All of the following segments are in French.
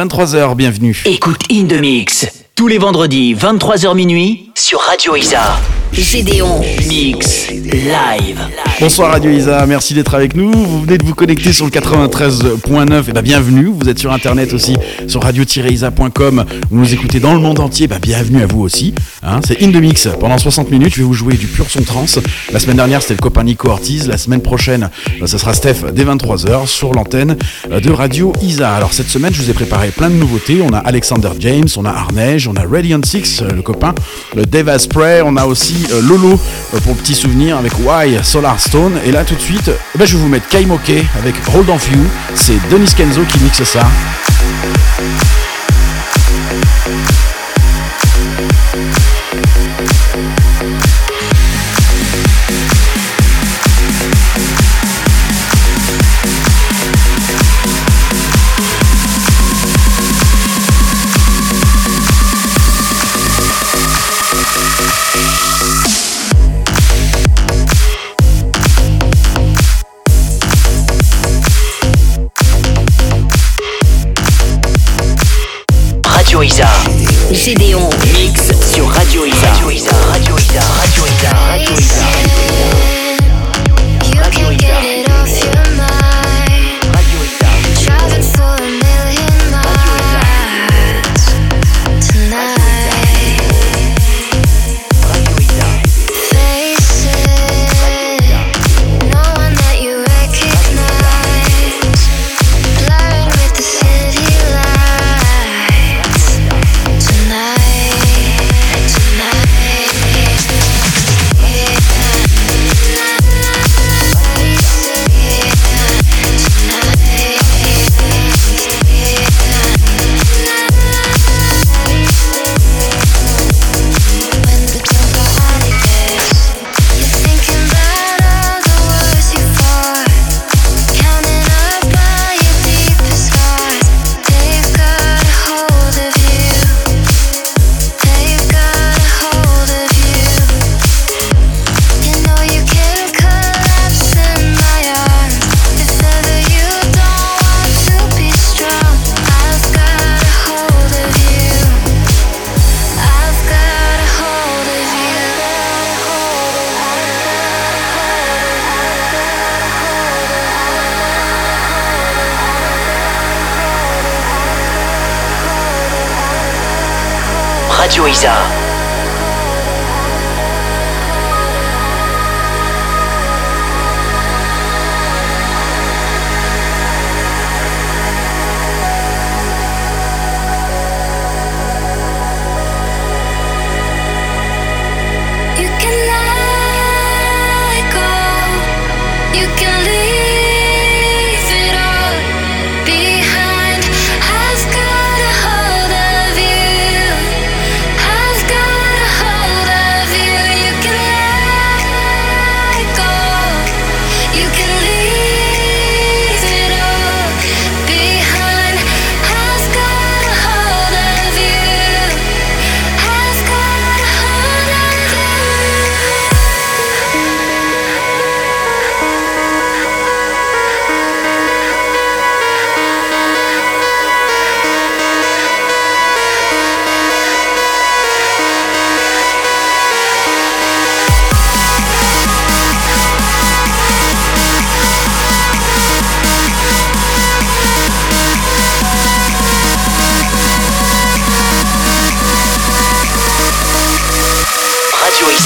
23h, bienvenue. Écoute In The Mix, tous les vendredis, 23h minuit, sur Radio Isa. Gédéon. Mix live. Bonsoir Radio Isa, merci d'être avec nous. Vous venez de vous connecter sur le 93.9, et ben bienvenue. Vous êtes sur internet aussi, sur radio-isa.com. Vous nous écoutez dans le monde entier, ben bienvenue à vous aussi. Hein. c'est In The Mix. Pendant 60 minutes, je vais vous jouer du pur son trans. La semaine dernière, c'était le copain Nico Ortiz. La semaine prochaine, ben, ce sera Steph dès 23h sur l'antenne euh, de Radio Isa. Alors cette semaine, je vous ai préparé plein de nouveautés. On a Alexander James, on a Arnej, on a Radiant Six, euh, le copain, Dave Spray, on a aussi euh, Lolo euh, pour petit souvenir avec Why Solar Stone. Et là tout de suite, eh ben, je vais vous mettre Kaimoke avec Hold On. C'est Denis Kenzo qui mixe ça. Gédéon. Mix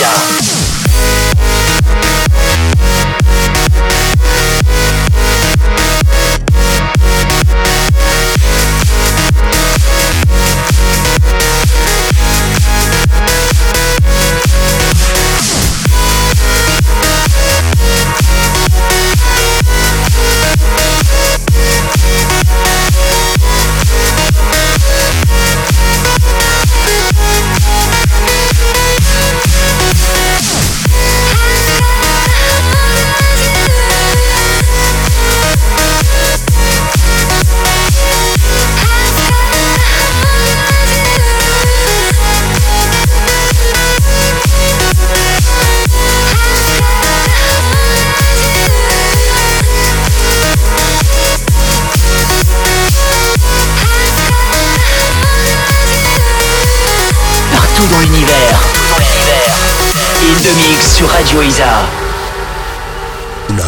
Radio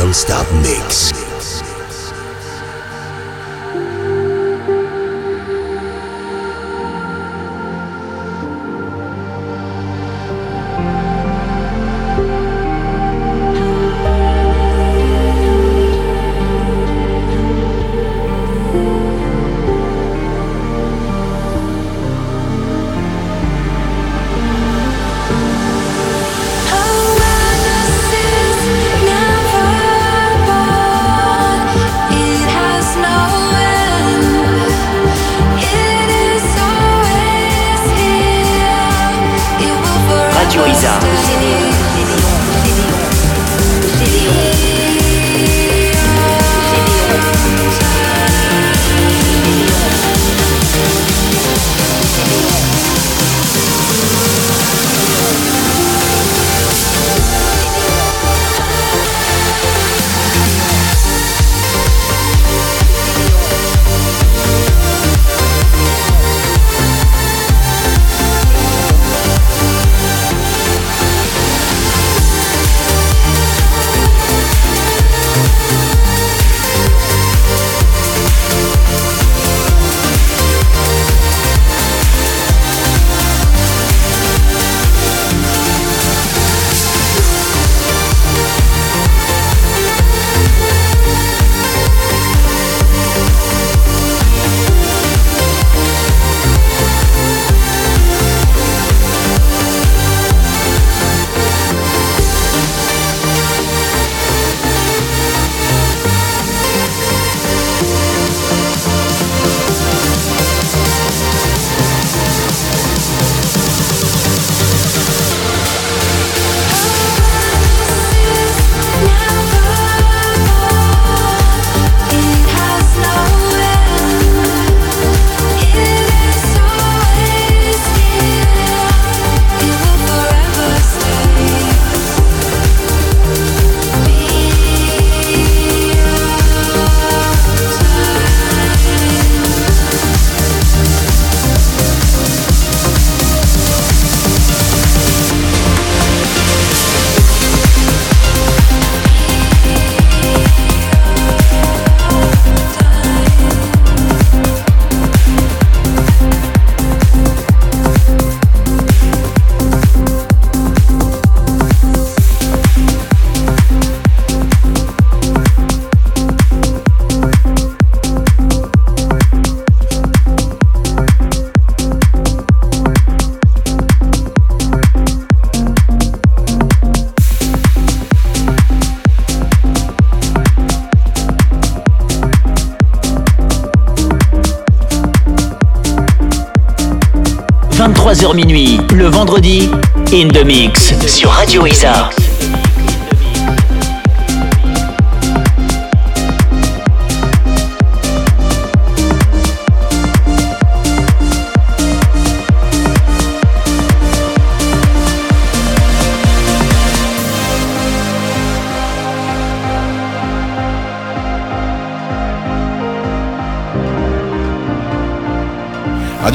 Non-stop mix. Forever Radio Isa. 23h minuit, le vendredi, In the Mix sur Radio Isa.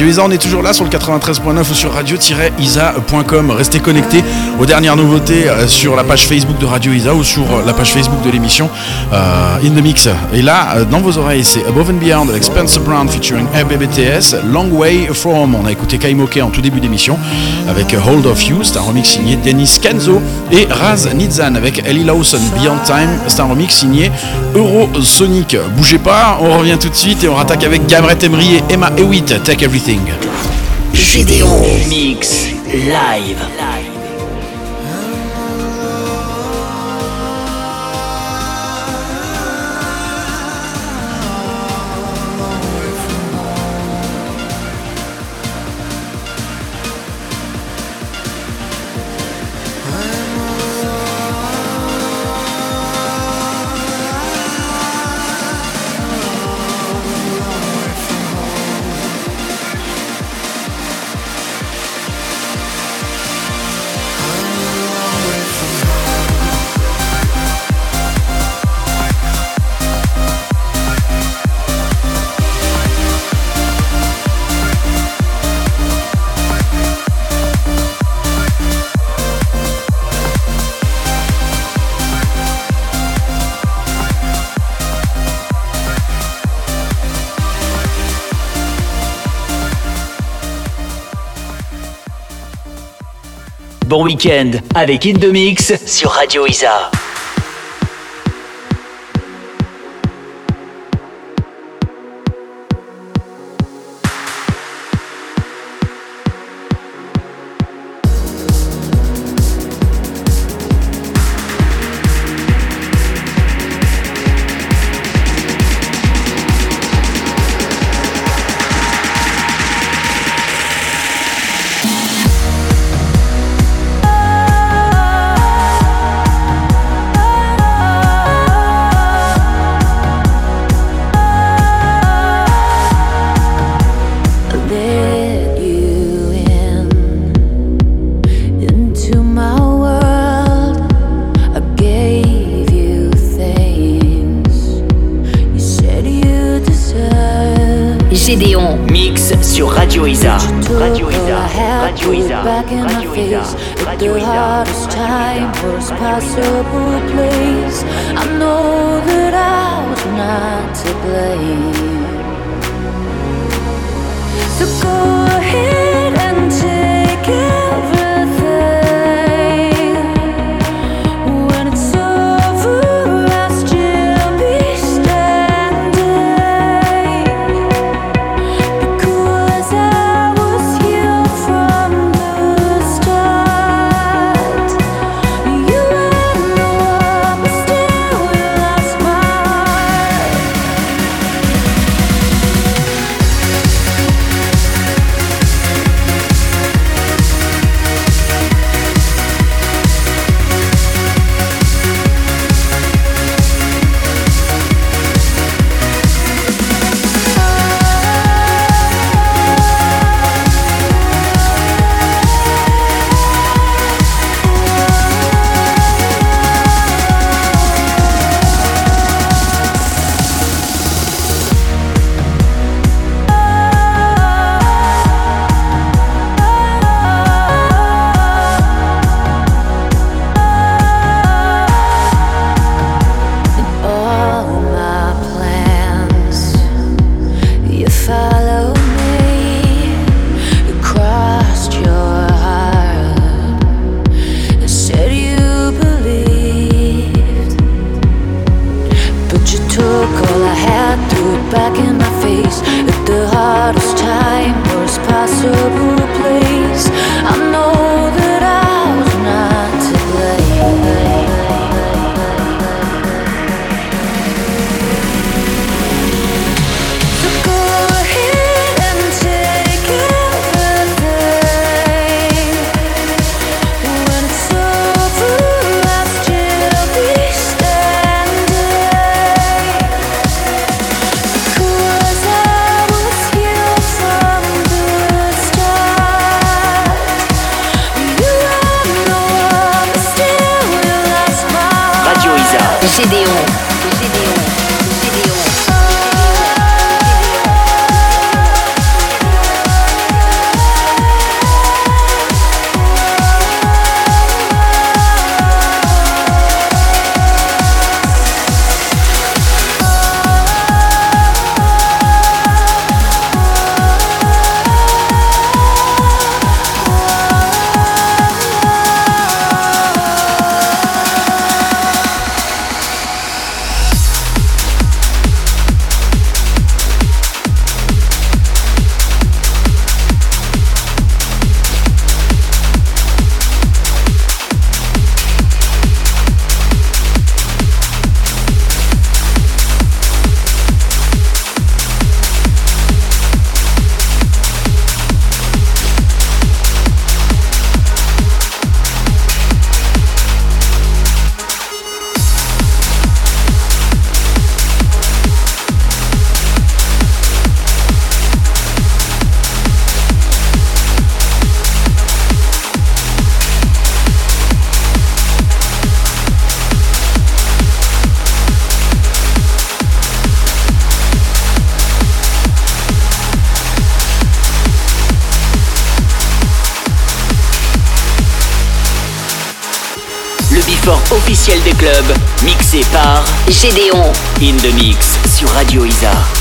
Radio Isa, on est toujours là sur le 93.9 ou sur radio-isa.com. Restez connectés aux dernières nouveautés euh, sur la page Facebook de Radio Isa ou sur euh, la page Facebook de l'émission euh, In The Mix. Et là, dans vos oreilles, c'est Above and Beyond avec Spencer Brown featuring RBBTS, Long Way From. On a écouté Kaimoke en tout début d'émission avec Hold of You, c'est un remix signé Dennis Kenzo et Raz Nitzan avec Ellie Lawson, Beyond Time, c'est un remix signé Eurosonic. Bougez pas, on revient tout de suite et on rattaque avec Gabriel Emery et Emma Hewitt, Take Everything. Gédéon. Mix live. Week-end avec In The Mix sur Radio Isa. Radio Isa. Radio Isa. Radio Isa. Radio Isa. Radio Isa. Radio Isa. Des clubs, mixé par Gédéon. In the Mix sur Radio Isa.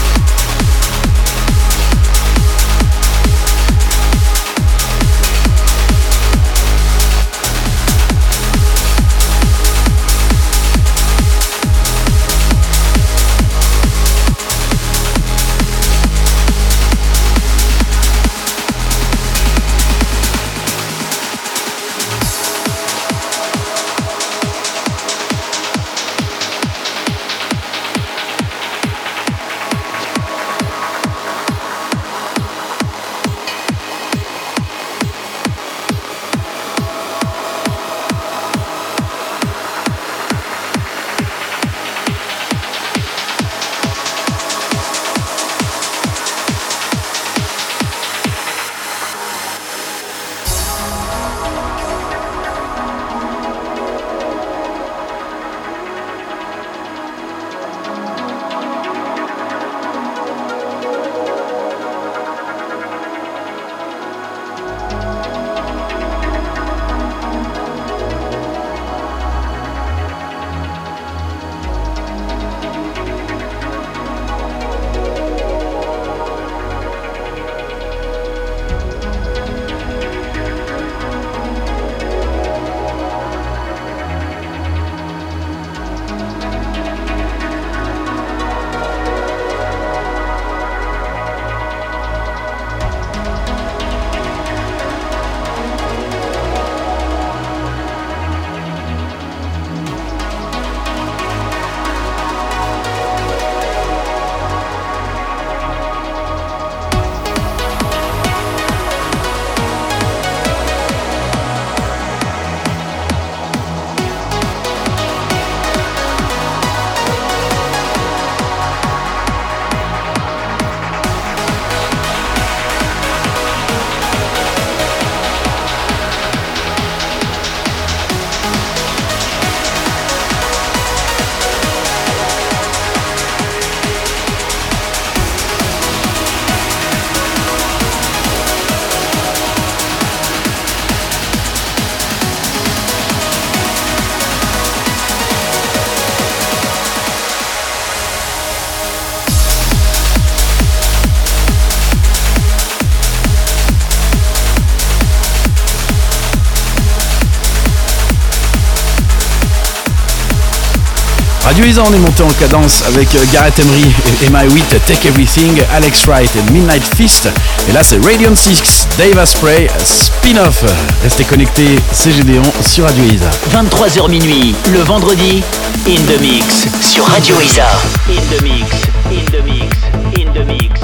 Radio Isa, on est monté en cadence avec euh, Gareth Emery et Emma Witt, Take Everything, Alex Wright et Midnight Fist. Et là, c'est Radiant 6, Dave Asprey, spin-off. Restez connectés, c'est Gédéon sur Radio Isa. 23h minuit, le vendredi, In The Mix sur Radio Isa. In The Mix, In The Mix, In The Mix,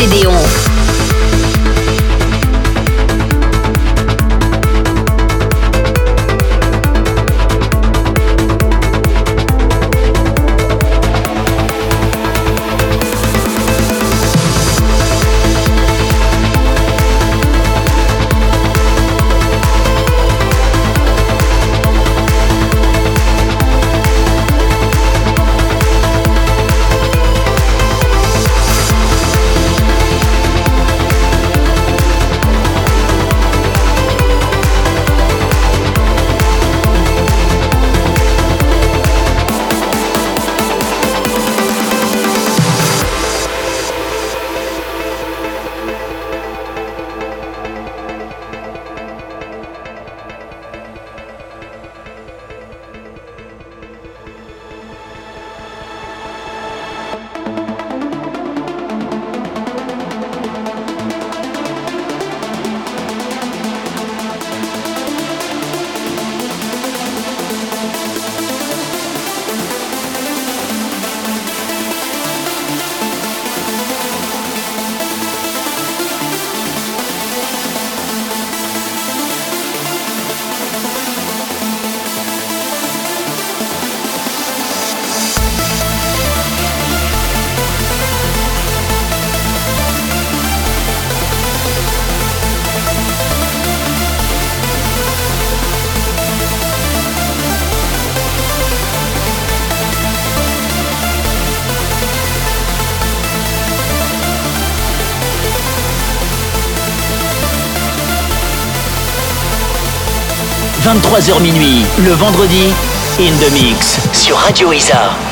Gédéon. – 23h minuit, le vendredi, In The Mix sur Radio Isa.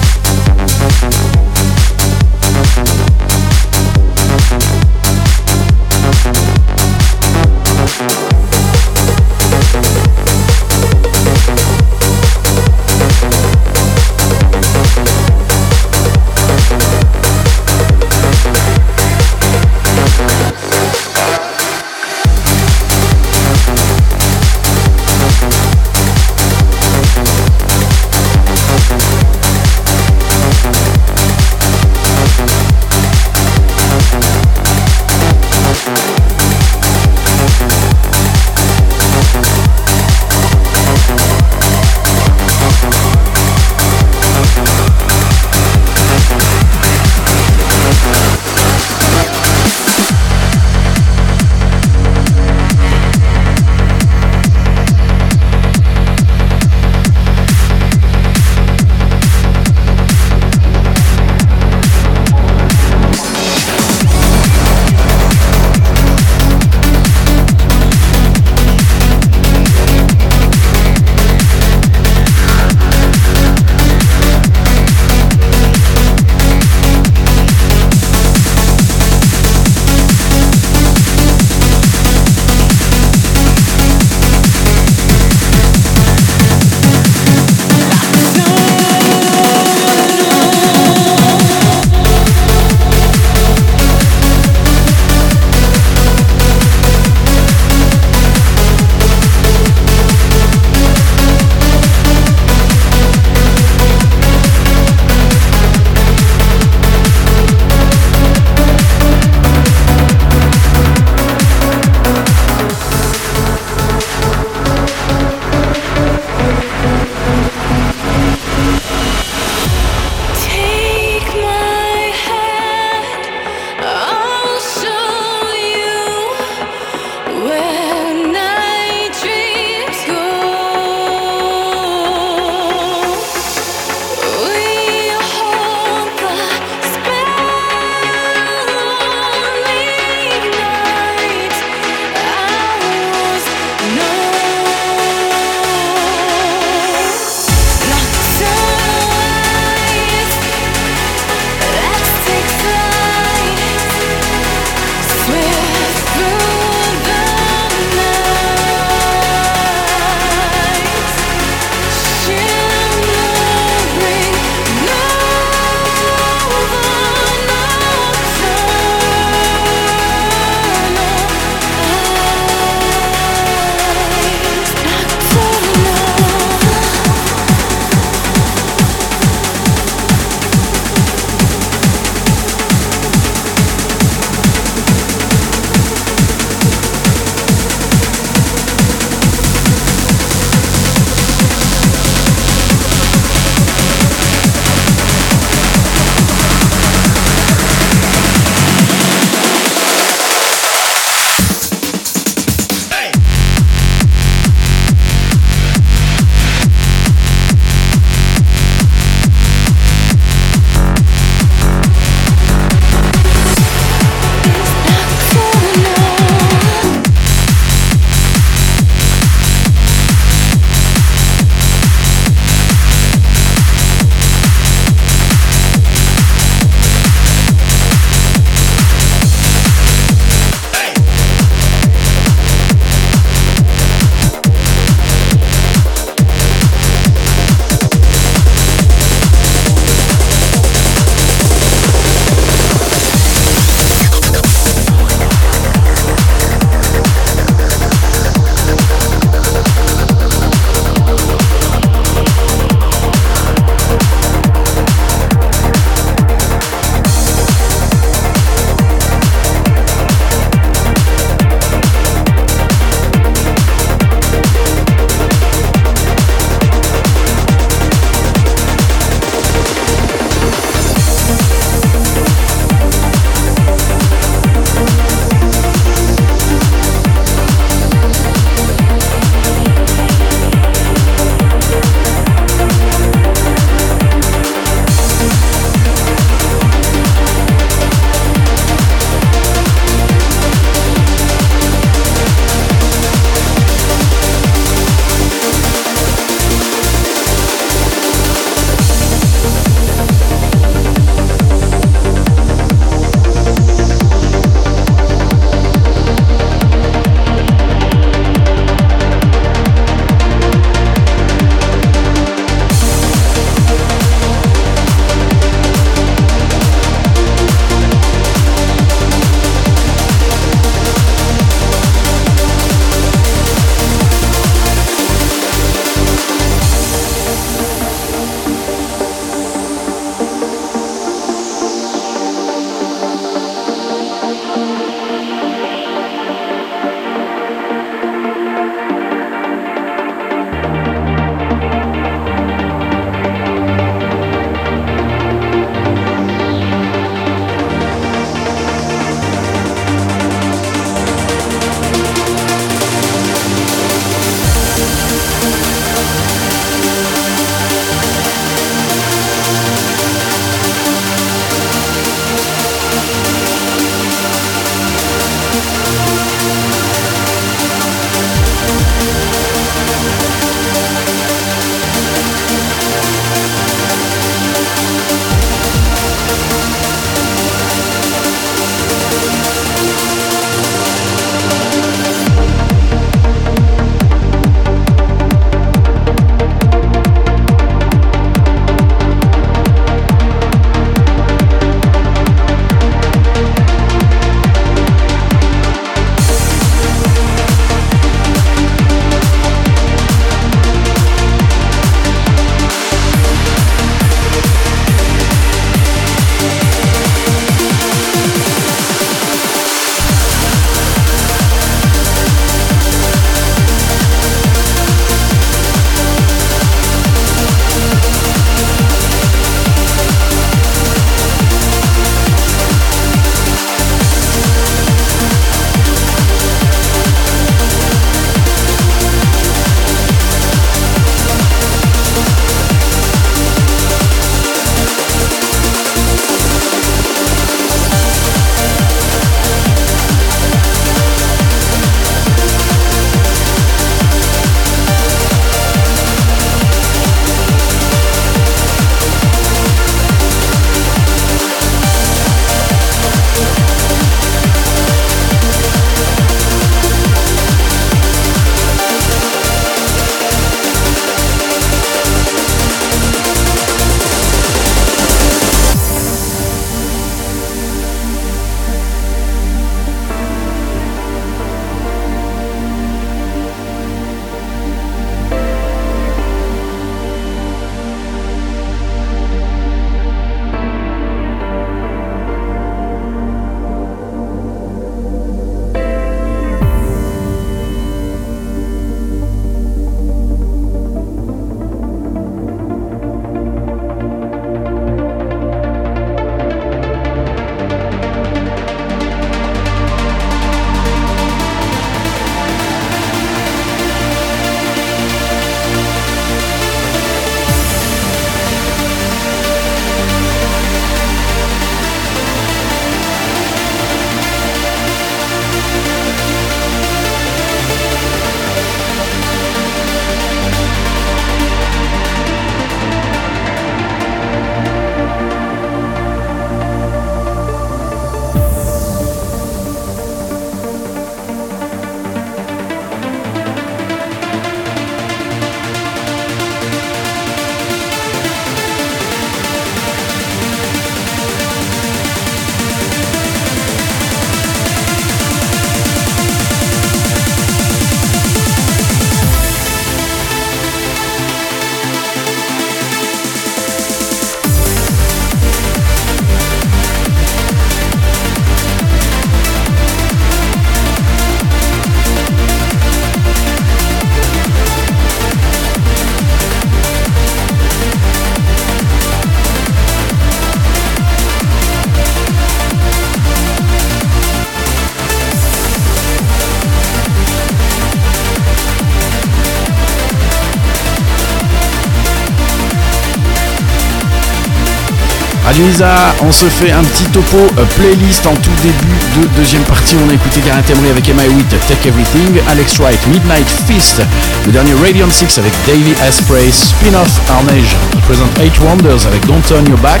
Isa, on se fait un petit topo euh, playlist en tout début de deuxième partie. On a écouté Gareth Emery avec Emma Take Everything, Alex Wright, Midnight Fist, le dernier Radiant 6 avec Davey Asprey, Spin-off Arnage, Present Eight Wonders avec Don't Turn Your Back,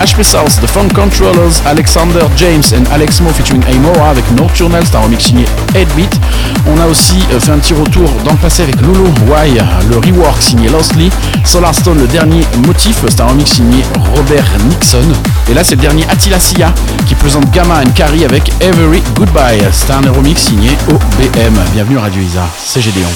HP South, The Funk Controllers, Alexander James and Alex Mo featuring Amora avec Nocturnal, c'est un remix signé Headbeat. On a aussi euh, fait un petit retour dans le passé avec Lulu Why, le rework signé Lostly, Solarstone, le dernier motif, c'est un signé Robert Nixon. Et là, c'est le dernier Attila Sia qui présente Gamma and Carrie avec Every Goodbye. C'est un remix signé OBM. Bienvenue à Radio Isa, c'est Gédéon.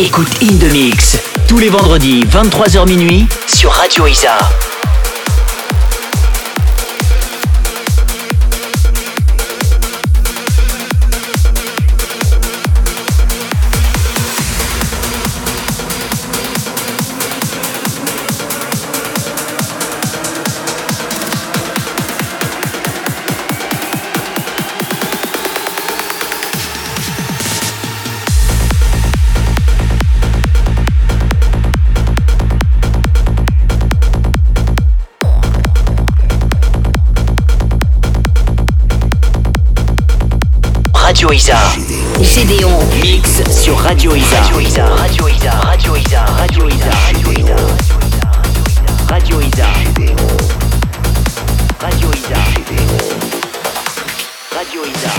Écoute In The Mix Tous les vendredis, 23h minuit, sur Radio Isa. Radio Isa. Gédéon, Mix sur Radio Isa. Radio Isa. Radio Isa. Radio Isa. Radio Isa. Radio Isa. Radio Isa. Radio Isa. Radio Isa.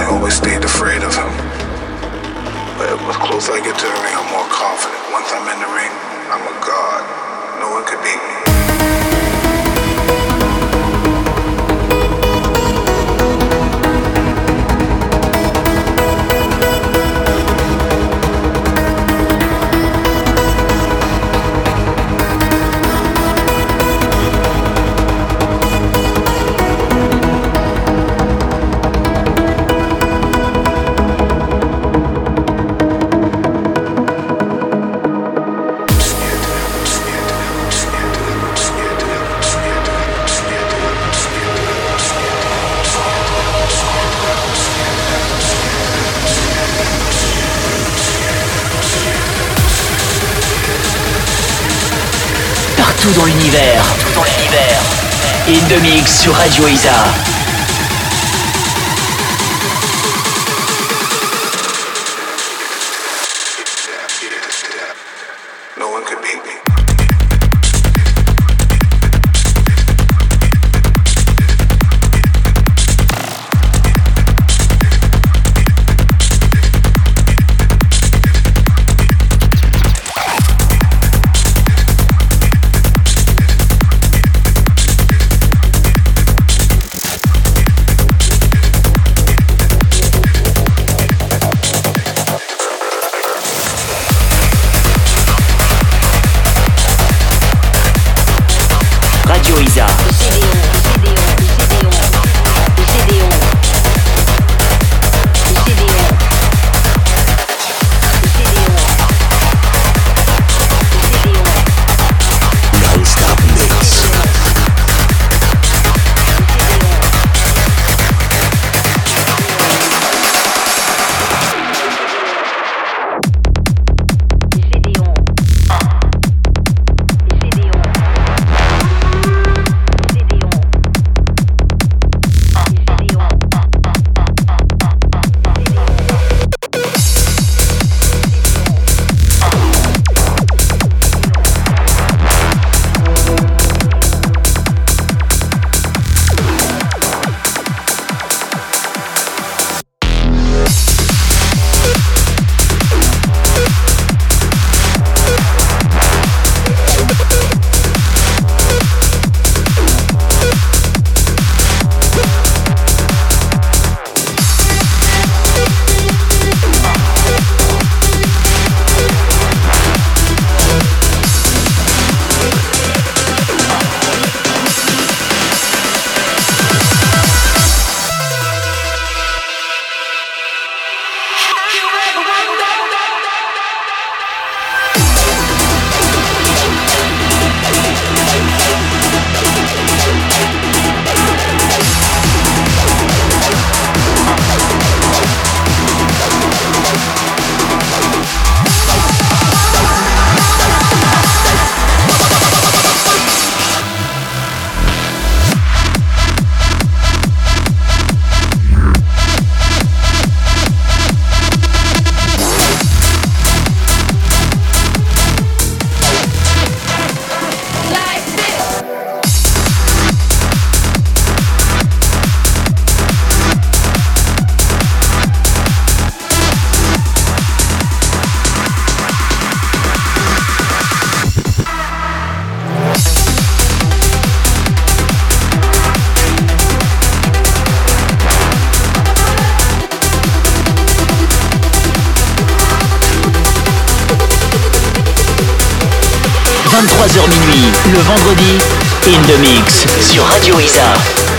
I always stayed afraid of him. But the closer I get to the ring, I'm more confident. Once I'm in the ring, I'm a god. No one could beat me. Partout dans l'univers. Partout dans l'univers. In the mix sur Radio Isa. 23h minuit, le vendredi, In The Mix sur Radio Isa.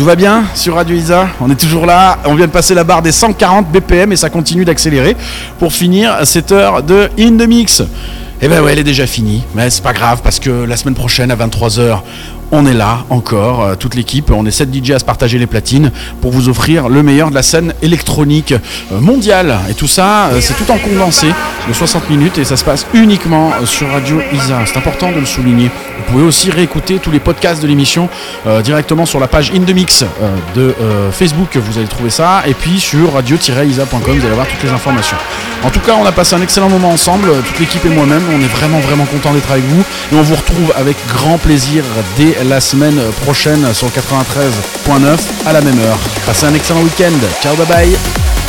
Tout va bien sur Radio Isa? On est toujours là. On vient de passer la barre des 140 BPM et ça continue d'accélérer pour finir cette heure de In the Mix. Eh ben ouais, elle est déjà finie, mais c'est pas grave parce que la semaine prochaine à 23h, on est là encore, euh, toute l'équipe, on est 7 DJ à se partager les platines pour vous offrir le meilleur de la scène électronique euh, mondiale. Et tout ça, euh, c'est tout en condensé de 60 minutes et ça se passe uniquement sur Radio Isa. C'est important de le souligner. Vous pouvez aussi réécouter tous les podcasts de l'émission directement sur la page In de Facebook, vous allez trouver ça, et puis sur radio-isa.com, vous allez avoir toutes les informations. En tout cas, on a passé un excellent moment ensemble, toute l'équipe et moi-même, on est vraiment vraiment content d'être avec vous, et on vous retrouve avec grand plaisir dès la semaine prochaine sur le 93.9 à la même heure. Passez un excellent week-end, ciao bye bye